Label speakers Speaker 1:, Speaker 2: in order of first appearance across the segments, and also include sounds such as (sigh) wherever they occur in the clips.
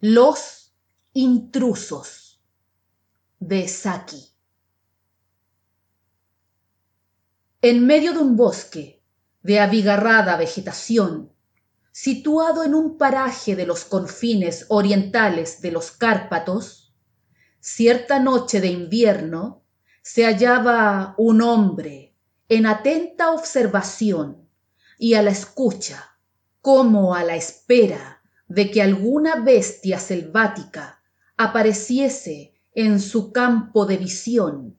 Speaker 1: Los intrusos de Saki. En medio de un bosque de abigarrada vegetación, situado en un paraje de los confines orientales de los Cárpatos, cierta noche de invierno se hallaba un hombre en atenta observación y a la escucha, como a la espera de que alguna bestia selvática apareciese en su campo de visión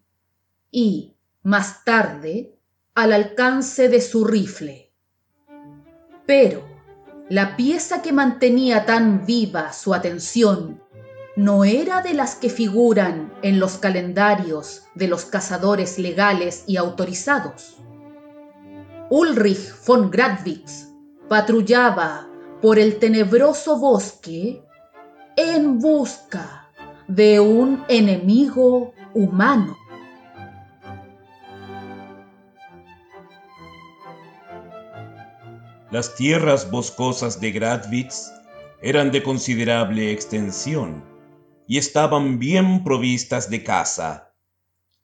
Speaker 1: y, más tarde, al alcance de su rifle. Pero la pieza que mantenía tan viva su atención no era de las que figuran en los calendarios de los cazadores legales y autorizados. Ulrich von Gradwitz patrullaba por el tenebroso bosque en busca de un enemigo humano.
Speaker 2: Las tierras boscosas de Gradwitz eran de considerable extensión y estaban bien provistas de caza.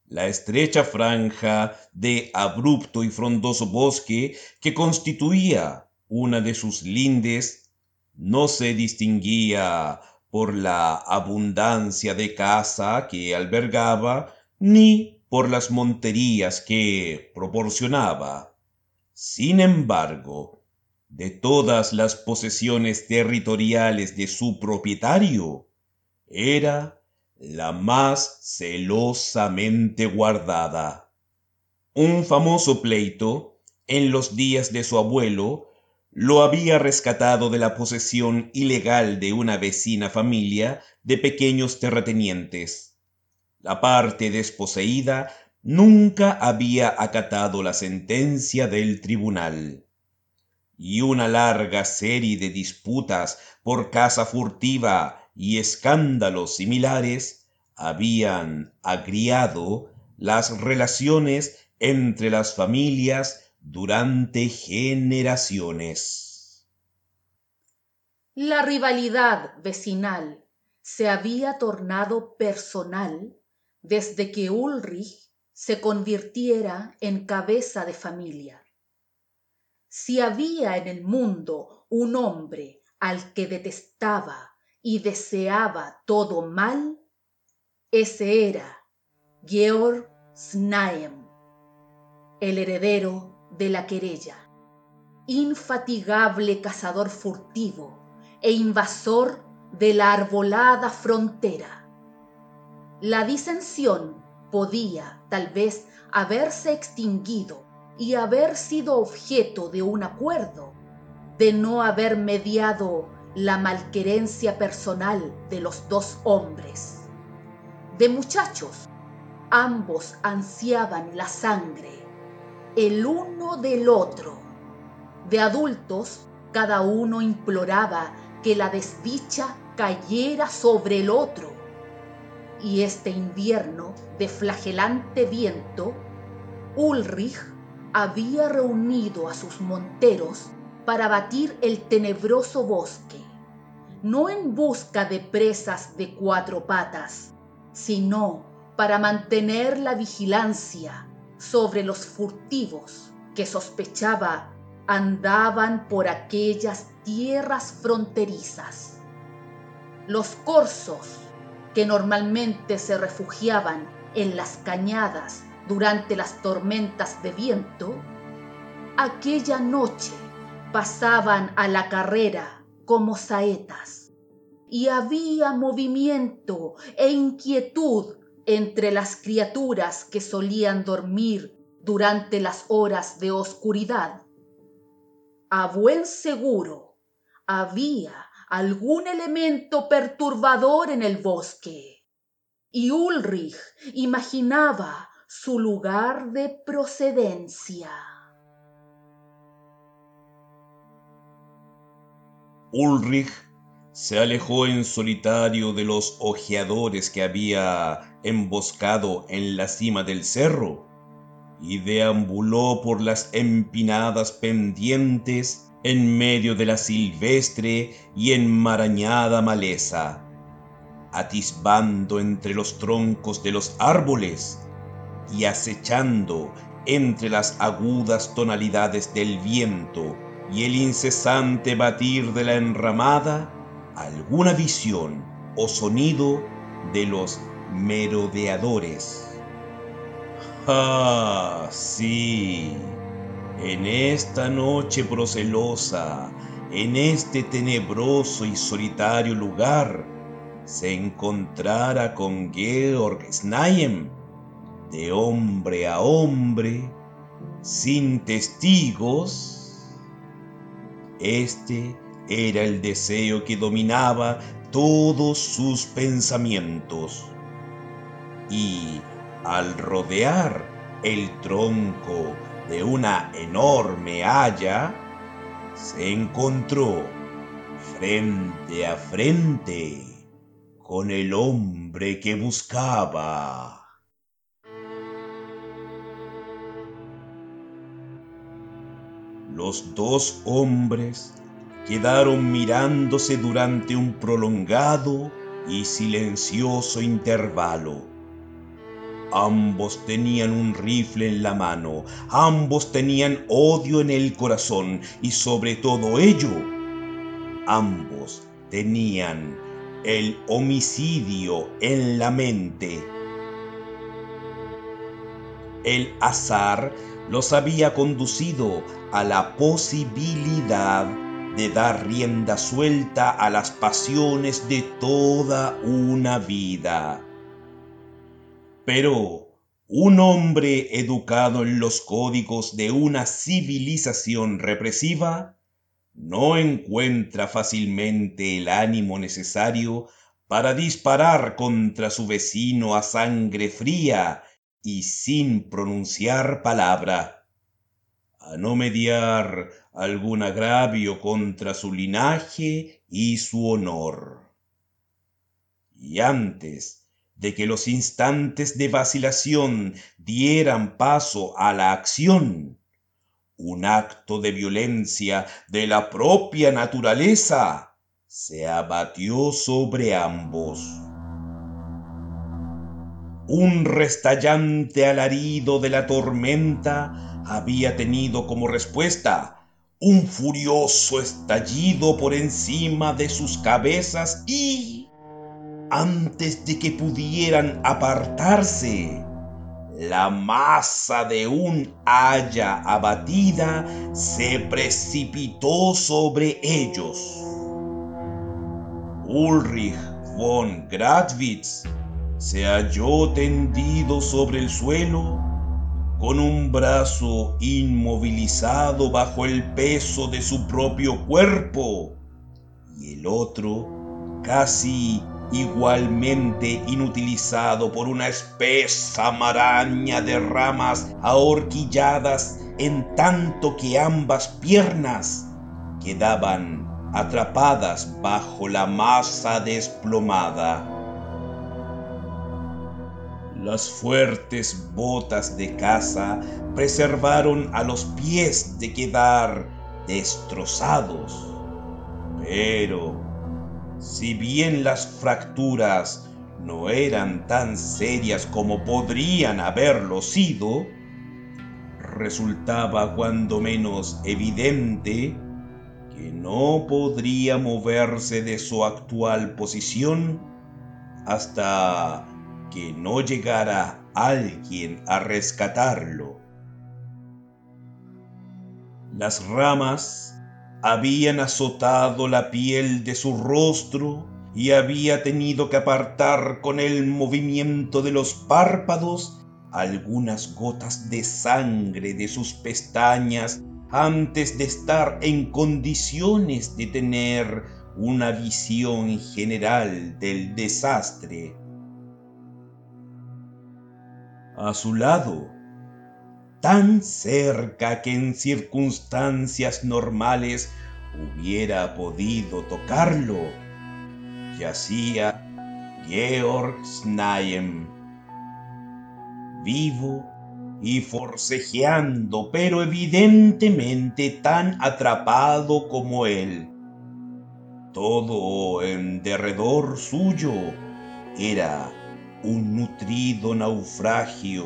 Speaker 2: La estrecha franja de abrupto y frondoso bosque que constituía una de sus lindes no se distinguía por la abundancia de caza que albergaba ni por las monterías que proporcionaba. Sin embargo, de todas las posesiones territoriales de su propietario, era la más celosamente guardada. Un famoso pleito, en los días de su abuelo, lo había rescatado de la posesión ilegal de una vecina familia de pequeños terratenientes. La parte desposeída nunca había acatado la sentencia del tribunal y una larga serie de disputas por caza furtiva y escándalos similares habían agriado las relaciones entre las familias durante generaciones.
Speaker 1: La rivalidad vecinal se había tornado personal desde que Ulrich se convirtiera en cabeza de familia si había en el mundo un hombre al que detestaba y deseaba todo mal, ese era Georg Znaeym, el heredero de la querella, infatigable cazador furtivo e invasor de la arbolada frontera. La disensión podía tal vez haberse extinguido y haber sido objeto de un acuerdo, de no haber mediado la malquerencia personal de los dos hombres. De muchachos, ambos ansiaban la sangre, el uno del otro. De adultos, cada uno imploraba que la desdicha cayera sobre el otro. Y este invierno de flagelante viento, Ulrich había reunido a sus monteros para batir el tenebroso bosque, no en busca de presas de cuatro patas, sino para mantener la vigilancia sobre los furtivos que sospechaba andaban por aquellas tierras fronterizas. Los corzos, que normalmente se refugiaban en las cañadas durante las tormentas de viento, aquella noche pasaban a la carrera como saetas y había movimiento e inquietud entre las criaturas que solían dormir durante las horas de oscuridad. A buen seguro había algún elemento perturbador en el bosque y Ulrich imaginaba su lugar de procedencia.
Speaker 2: Ulrich se alejó en solitario de los ojeadores que había emboscado en la cima del cerro y deambuló por las empinadas pendientes en medio de la silvestre y enmarañada maleza, atisbando entre los troncos de los árboles y acechando entre las agudas tonalidades del viento y el incesante batir de la enramada, alguna visión o sonido de los merodeadores. Ah, sí, en esta noche procelosa, en este tenebroso y solitario lugar, se encontrara con Georg Snaim de hombre a hombre, sin testigos, este era el deseo que dominaba todos sus pensamientos. Y al rodear el tronco de una enorme haya, se encontró frente a frente con el hombre que buscaba. Los dos hombres quedaron mirándose durante un prolongado y silencioso intervalo. Ambos tenían un rifle en la mano, ambos tenían odio en el corazón y sobre todo ello, ambos tenían el homicidio en la mente. El azar los había conducido a la posibilidad de dar rienda suelta a las pasiones de toda una vida. Pero un hombre educado en los códigos de una civilización represiva no encuentra fácilmente el ánimo necesario para disparar contra su vecino a sangre fría y sin pronunciar palabra, a no mediar algún agravio contra su linaje y su honor. Y antes de que los instantes de vacilación dieran paso a la acción, un acto de violencia de la propia naturaleza se abatió sobre ambos un restallante alarido de la tormenta había tenido como respuesta un furioso estallido por encima de sus cabezas y, antes de que pudieran apartarse, la masa de un haya abatida se precipitó sobre ellos. Ulrich von Gradwitz se halló tendido sobre el suelo con un brazo inmovilizado bajo el peso de su propio cuerpo y el otro casi igualmente inutilizado por una espesa maraña de ramas ahorquilladas en tanto que ambas piernas quedaban atrapadas bajo la masa desplomada. Las fuertes botas de caza preservaron a los pies de quedar destrozados. Pero, si bien las fracturas no eran tan serias como podrían haberlo sido, resultaba cuando menos evidente que no podría moverse de su actual posición hasta que no llegara alguien a rescatarlo. Las ramas habían azotado la piel de su rostro y había tenido que apartar con el movimiento de los párpados algunas gotas de sangre de sus pestañas antes de estar en condiciones de tener una visión general del desastre a su lado, tan cerca que en circunstancias normales hubiera podido tocarlo, yacía Georg Snaim, vivo y forcejeando, pero evidentemente tan atrapado como él. Todo en derredor suyo era un nutrido naufragio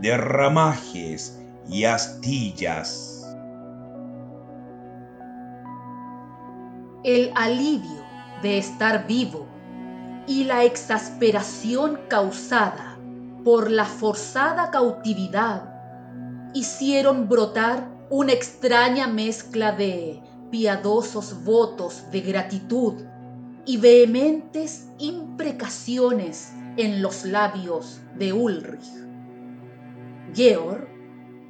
Speaker 2: de ramajes y astillas.
Speaker 1: El alivio de estar vivo y la exasperación causada por la forzada cautividad hicieron brotar una extraña mezcla de piadosos votos de gratitud y vehementes imprecaciones en los labios de Ulrich. Georg,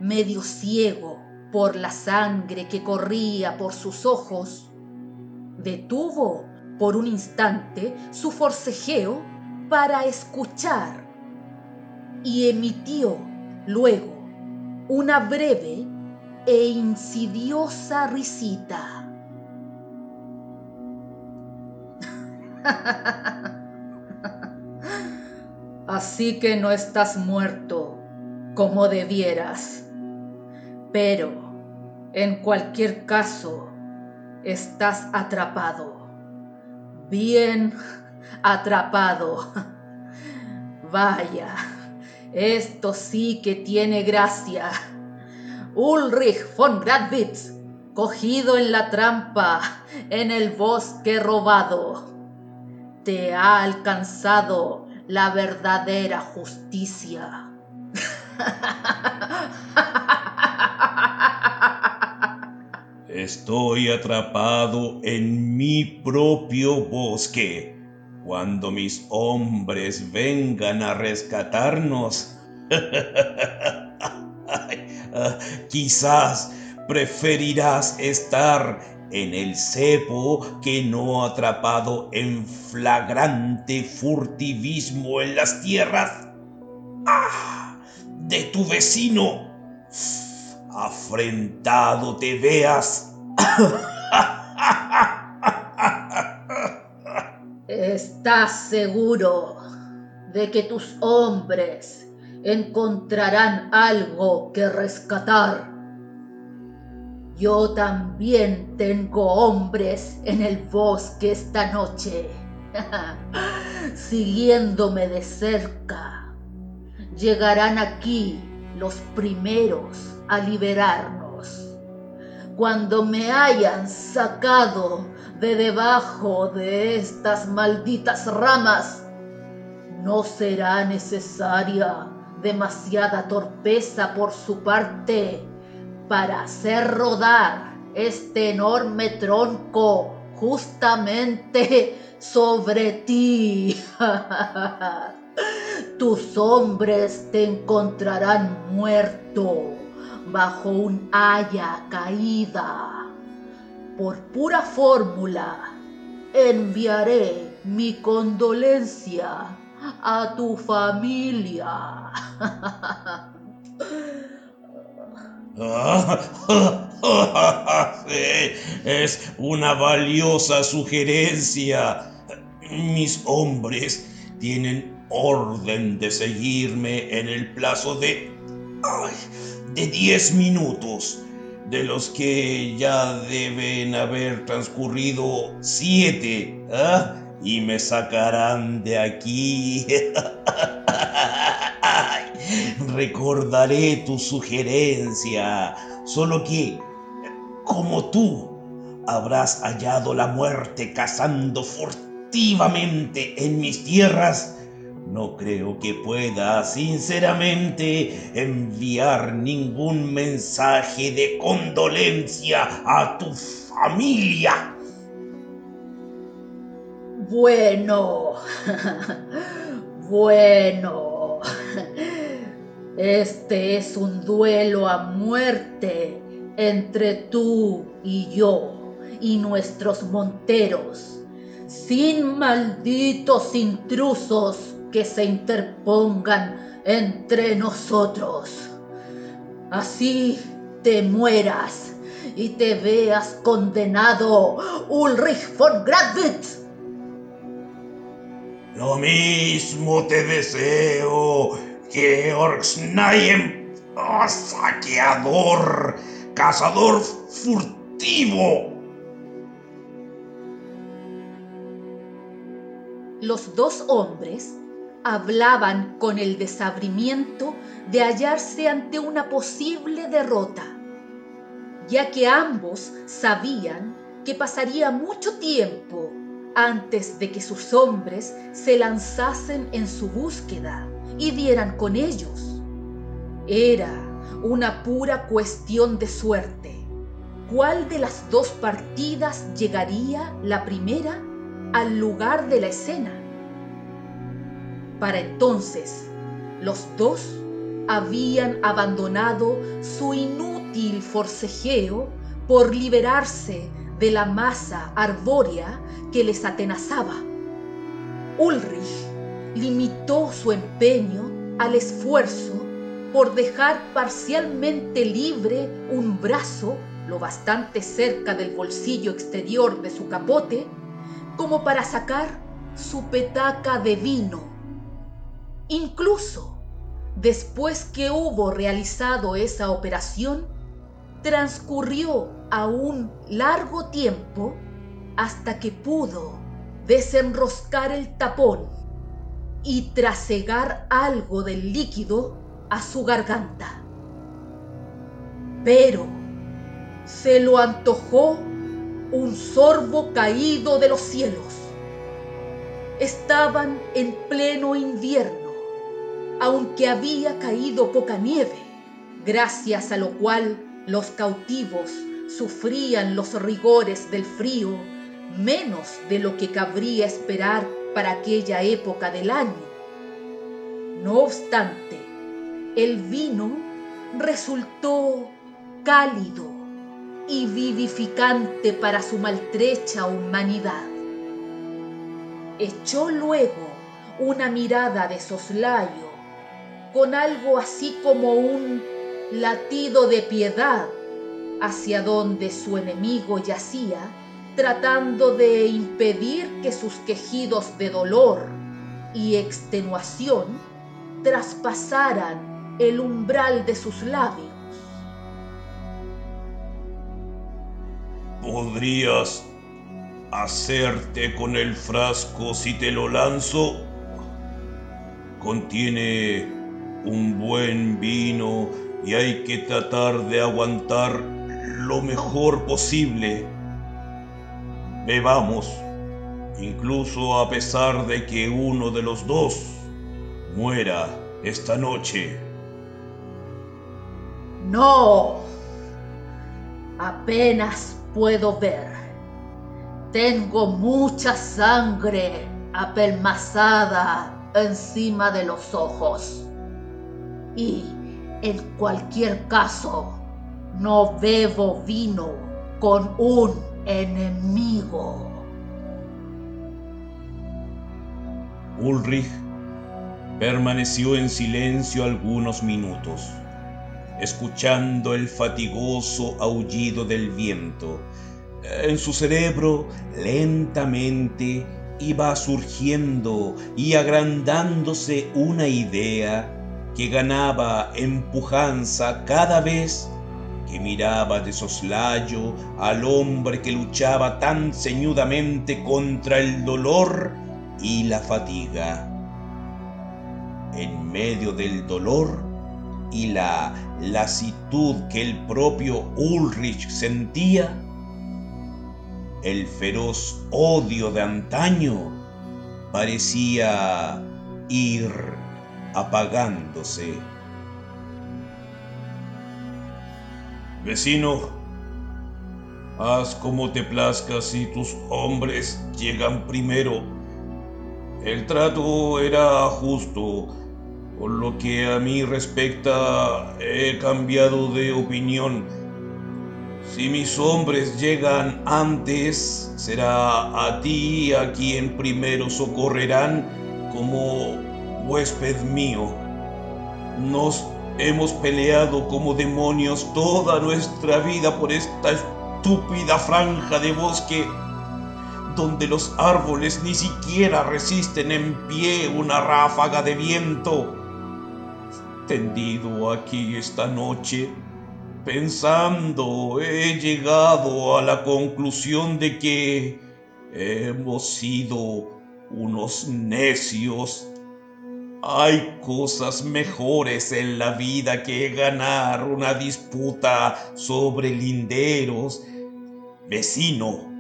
Speaker 1: medio ciego por la sangre que corría por sus ojos, detuvo por un instante su forcejeo para escuchar y emitió luego una breve e insidiosa risita. (laughs) Así que no estás muerto como debieras, pero en cualquier caso estás atrapado, bien atrapado. (laughs) Vaya, esto sí que tiene gracia. Ulrich von Gradwitz, cogido en la trampa en el bosque robado. Te ha alcanzado la verdadera justicia.
Speaker 2: Estoy atrapado en mi propio bosque. Cuando mis hombres vengan a rescatarnos, (laughs) quizás preferirás estar en el cepo que no atrapado en flagrante furtivismo en las tierras ¡Ah! de tu vecino. Afrentado te veas.
Speaker 1: ¿Estás seguro de que tus hombres encontrarán algo que rescatar? Yo también tengo hombres en el bosque esta noche, (laughs) siguiéndome de cerca. Llegarán aquí los primeros a liberarnos. Cuando me hayan sacado de debajo de estas malditas ramas, no será necesaria demasiada torpeza por su parte para hacer rodar este enorme tronco justamente sobre ti. (laughs) Tus hombres te encontrarán muerto bajo un haya caída. Por pura fórmula, enviaré mi condolencia a tu familia. (laughs) (laughs)
Speaker 2: es una valiosa sugerencia. Mis hombres tienen orden de seguirme en el plazo de... de 10 minutos, de los que ya deben haber transcurrido 7, ¿ah? y me sacarán de aquí. (laughs) Recordaré tu sugerencia, solo que, como tú, habrás hallado la muerte cazando furtivamente en mis tierras, no creo que pueda sinceramente enviar ningún mensaje de condolencia a tu familia.
Speaker 1: Bueno, (laughs) bueno, este es un duelo a muerte entre tú y yo y nuestros monteros, sin malditos intrusos que se interpongan entre nosotros. Así te mueras y te veas condenado, Ulrich von Gradwitz.
Speaker 2: Lo mismo te deseo, Georg Schneien. ¡Ah, saqueador! ¡Cazador furtivo!
Speaker 1: Los dos hombres hablaban con el desabrimiento de hallarse ante una posible derrota, ya que ambos sabían que pasaría mucho tiempo antes de que sus hombres se lanzasen en su búsqueda y dieran con ellos. Era una pura cuestión de suerte. ¿Cuál de las dos partidas llegaría la primera al lugar de la escena? Para entonces, los dos habían abandonado su inútil forcejeo por liberarse de la masa arbórea que les atenazaba. Ulrich limitó su empeño al esfuerzo por dejar parcialmente libre un brazo lo bastante cerca del bolsillo exterior de su capote como para sacar su petaca de vino. Incluso después que hubo realizado esa operación, transcurrió aún largo tiempo hasta que pudo desenroscar el tapón y trasegar algo del líquido a su garganta. Pero se lo antojó un sorbo caído de los cielos. Estaban en pleno invierno, aunque había caído poca nieve, gracias a lo cual los cautivos sufrían los rigores del frío menos de lo que cabría esperar para aquella época del año. No obstante, el vino resultó cálido y vivificante para su maltrecha humanidad. Echó luego una mirada de soslayo, con algo así como un latido de piedad hacia donde su enemigo yacía, tratando de impedir que sus quejidos de dolor y extenuación traspasaran el umbral de sus labios.
Speaker 2: ¿Podrías hacerte con el frasco si te lo lanzo? Contiene un buen vino y hay que tratar de aguantar lo mejor posible. Bebamos, incluso a pesar de que uno de los dos muera esta noche.
Speaker 1: No, apenas puedo ver. Tengo mucha sangre apelmazada encima de los ojos. Y en cualquier caso, no bebo vino con un enemigo.
Speaker 2: Ulrich permaneció en silencio algunos minutos, escuchando el fatigoso aullido del viento. En su cerebro lentamente iba surgiendo y agrandándose una idea que ganaba empujanza cada vez que miraba de soslayo al hombre que luchaba tan ceñudamente contra el dolor y la fatiga. En medio del dolor y la lasitud que el propio Ulrich sentía, el feroz odio de antaño parecía ir apagándose. Vecino, haz como te plazca si tus hombres llegan primero. El trato era justo. Por lo que a mí respecta, he cambiado de opinión. Si mis hombres llegan antes, será a ti a quien primero socorrerán como huésped mío. Nos Hemos peleado como demonios toda nuestra vida por esta estúpida franja de bosque donde los árboles ni siquiera resisten en pie una ráfaga de viento. tendido aquí esta noche, pensando, he llegado a la conclusión de que hemos sido unos necios. Hay cosas mejores en la vida que ganar una disputa sobre linderos. Vecino,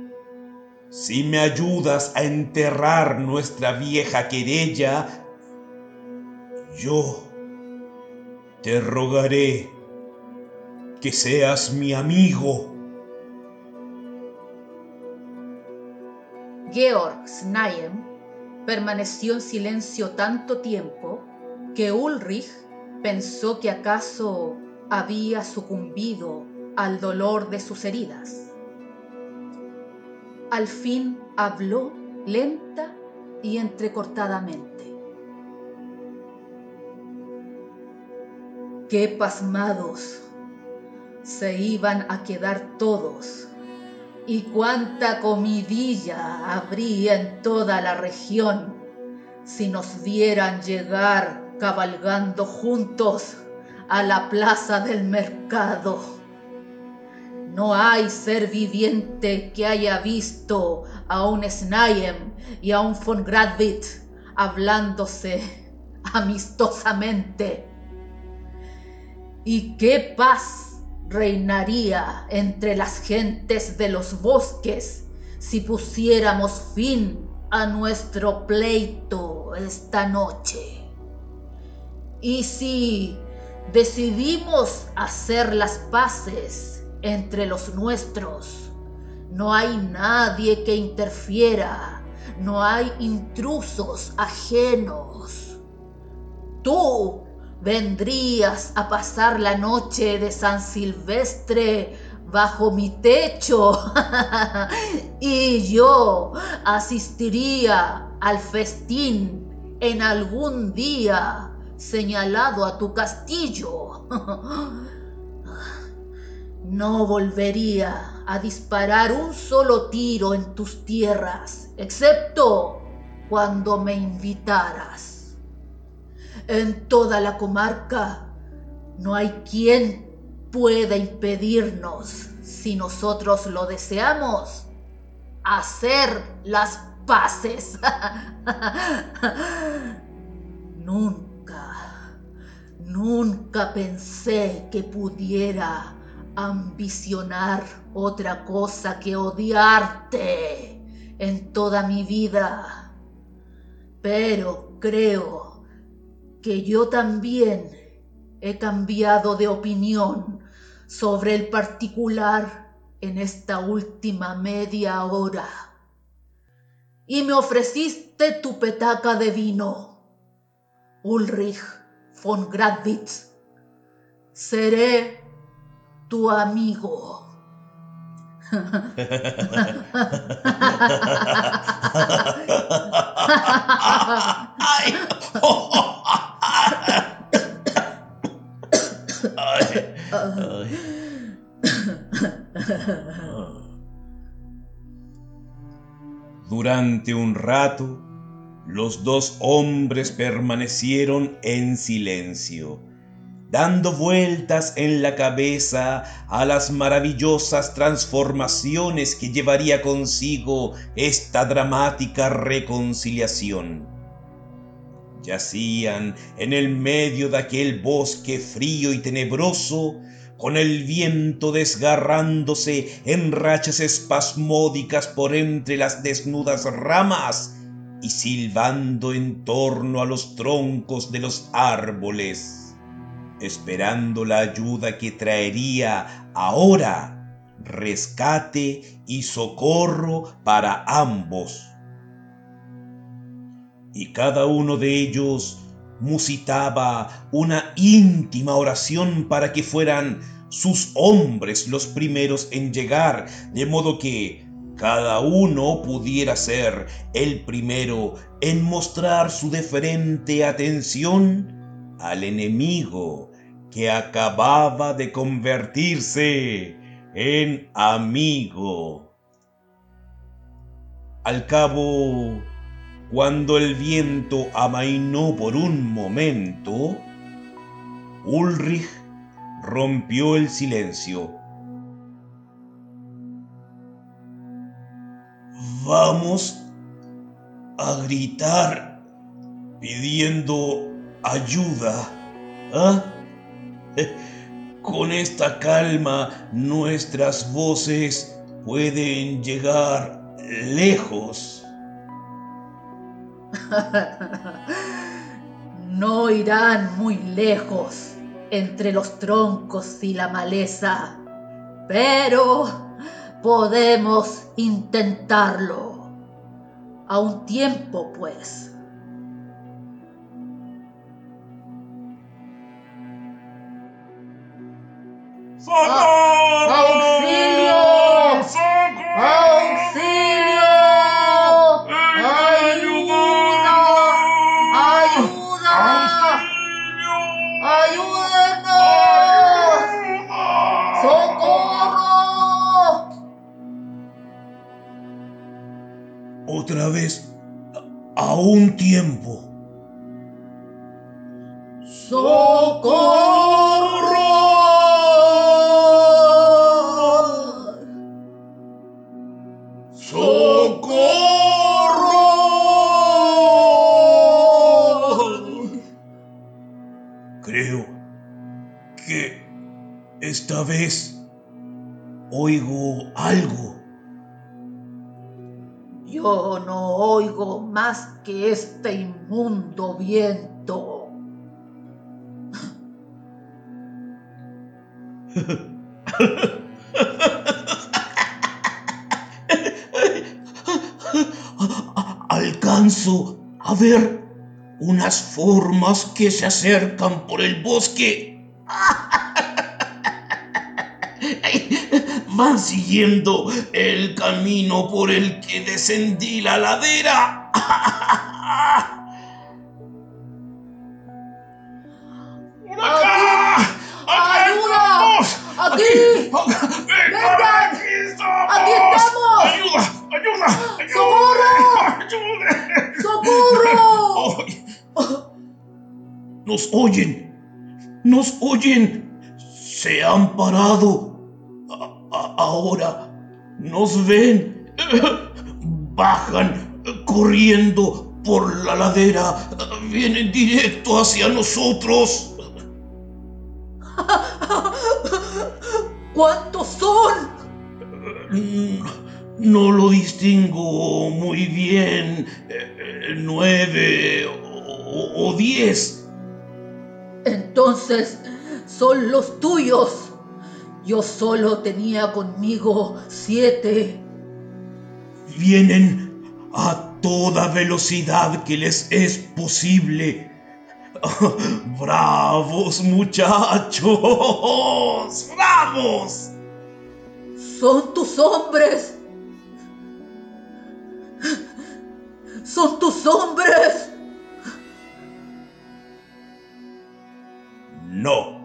Speaker 2: si me ayudas a enterrar nuestra vieja querella, yo te rogaré que seas mi amigo.
Speaker 1: Georg Snaem permaneció en silencio tanto tiempo que Ulrich pensó que acaso había sucumbido al dolor de sus heridas. Al fin habló lenta y entrecortadamente. Qué pasmados se iban a quedar todos y cuánta comidilla habría en toda la región si nos vieran llegar cabalgando juntos a la plaza del mercado. No hay ser viviente que haya visto a un Snaem y a un von Gradwitz hablándose amistosamente. ¿Y qué paz reinaría entre las gentes de los bosques si pusiéramos fin a nuestro pleito esta noche? ¿Y si decidimos hacer las paces entre los nuestros. No hay nadie que interfiera, no hay intrusos ajenos. Tú vendrías a pasar la noche de San Silvestre bajo mi techo (laughs) y yo asistiría al festín en algún día señalado a tu castillo. (laughs) No volvería a disparar un solo tiro en tus tierras, excepto cuando me invitaras. En toda la comarca no hay quien pueda impedirnos, si nosotros lo deseamos, hacer las paces. (laughs) nunca, nunca pensé que pudiera ambicionar otra cosa que odiarte en toda mi vida. Pero creo que yo también he cambiado de opinión sobre el particular en esta última media hora. Y me ofreciste tu petaca de vino, Ulrich von Gradwitz. Seré tu amigo. (laughs)
Speaker 2: Durante un rato, los dos hombres permanecieron en silencio dando vueltas en la cabeza a las maravillosas transformaciones que llevaría consigo esta dramática reconciliación. Yacían en el medio de aquel bosque frío y tenebroso, con el viento desgarrándose en rachas espasmódicas por entre las desnudas ramas y silbando en torno a los troncos de los árboles esperando la ayuda que traería ahora rescate y socorro para ambos. Y cada uno de ellos musitaba una íntima oración para que fueran sus hombres los primeros en llegar, de modo que cada uno pudiera ser el primero en mostrar su deferente atención al enemigo que acababa de convertirse en amigo. Al cabo, cuando el viento amainó por un momento, Ulrich rompió el silencio. Vamos a gritar pidiendo ayuda. ¿Ah? Con esta calma nuestras voces pueden llegar lejos. (laughs)
Speaker 1: no irán muy lejos entre los troncos y la maleza, pero podemos intentarlo. A un tiempo, pues.
Speaker 2: ¡Socorro! Vez, a a un tiempo.
Speaker 1: ¡Socorro! ¡Socorro!
Speaker 2: Creo que esta vez oigo algo.
Speaker 1: Yo no oigo más que este inmundo viento. (laughs)
Speaker 2: Alcanzo a ver unas formas que se acercan por el bosque. (laughs) Van siguiendo el camino por el que descendí la ladera. (laughs) ¡Por acá! ¡Acá
Speaker 1: ¡Ayuda!
Speaker 2: estamos!
Speaker 1: ¡Aquí!
Speaker 2: ¡Vengan! ¡Aquí estamos!
Speaker 1: ¡Aquí estamos!
Speaker 2: ¡Ayuda! ¡Ayuda! ¡Ayuda!
Speaker 1: ¡Socorro!
Speaker 2: ¡Ayuda!
Speaker 1: ¡Socorro!
Speaker 2: Nos oyen, nos oyen, se han parado. Ahora nos ven, bajan corriendo por la ladera, vienen directo hacia nosotros.
Speaker 1: ¿Cuántos son?
Speaker 2: Mm, No lo distingo muy bien, eh, nueve o- o diez.
Speaker 1: Entonces son los tuyos. Yo solo tenía conmigo siete.
Speaker 2: Vienen a toda velocidad que les es posible. (laughs) ¡Bravos muchachos! (laughs) ¡Bravos!
Speaker 1: Son tus hombres. Son tus hombres.
Speaker 2: No.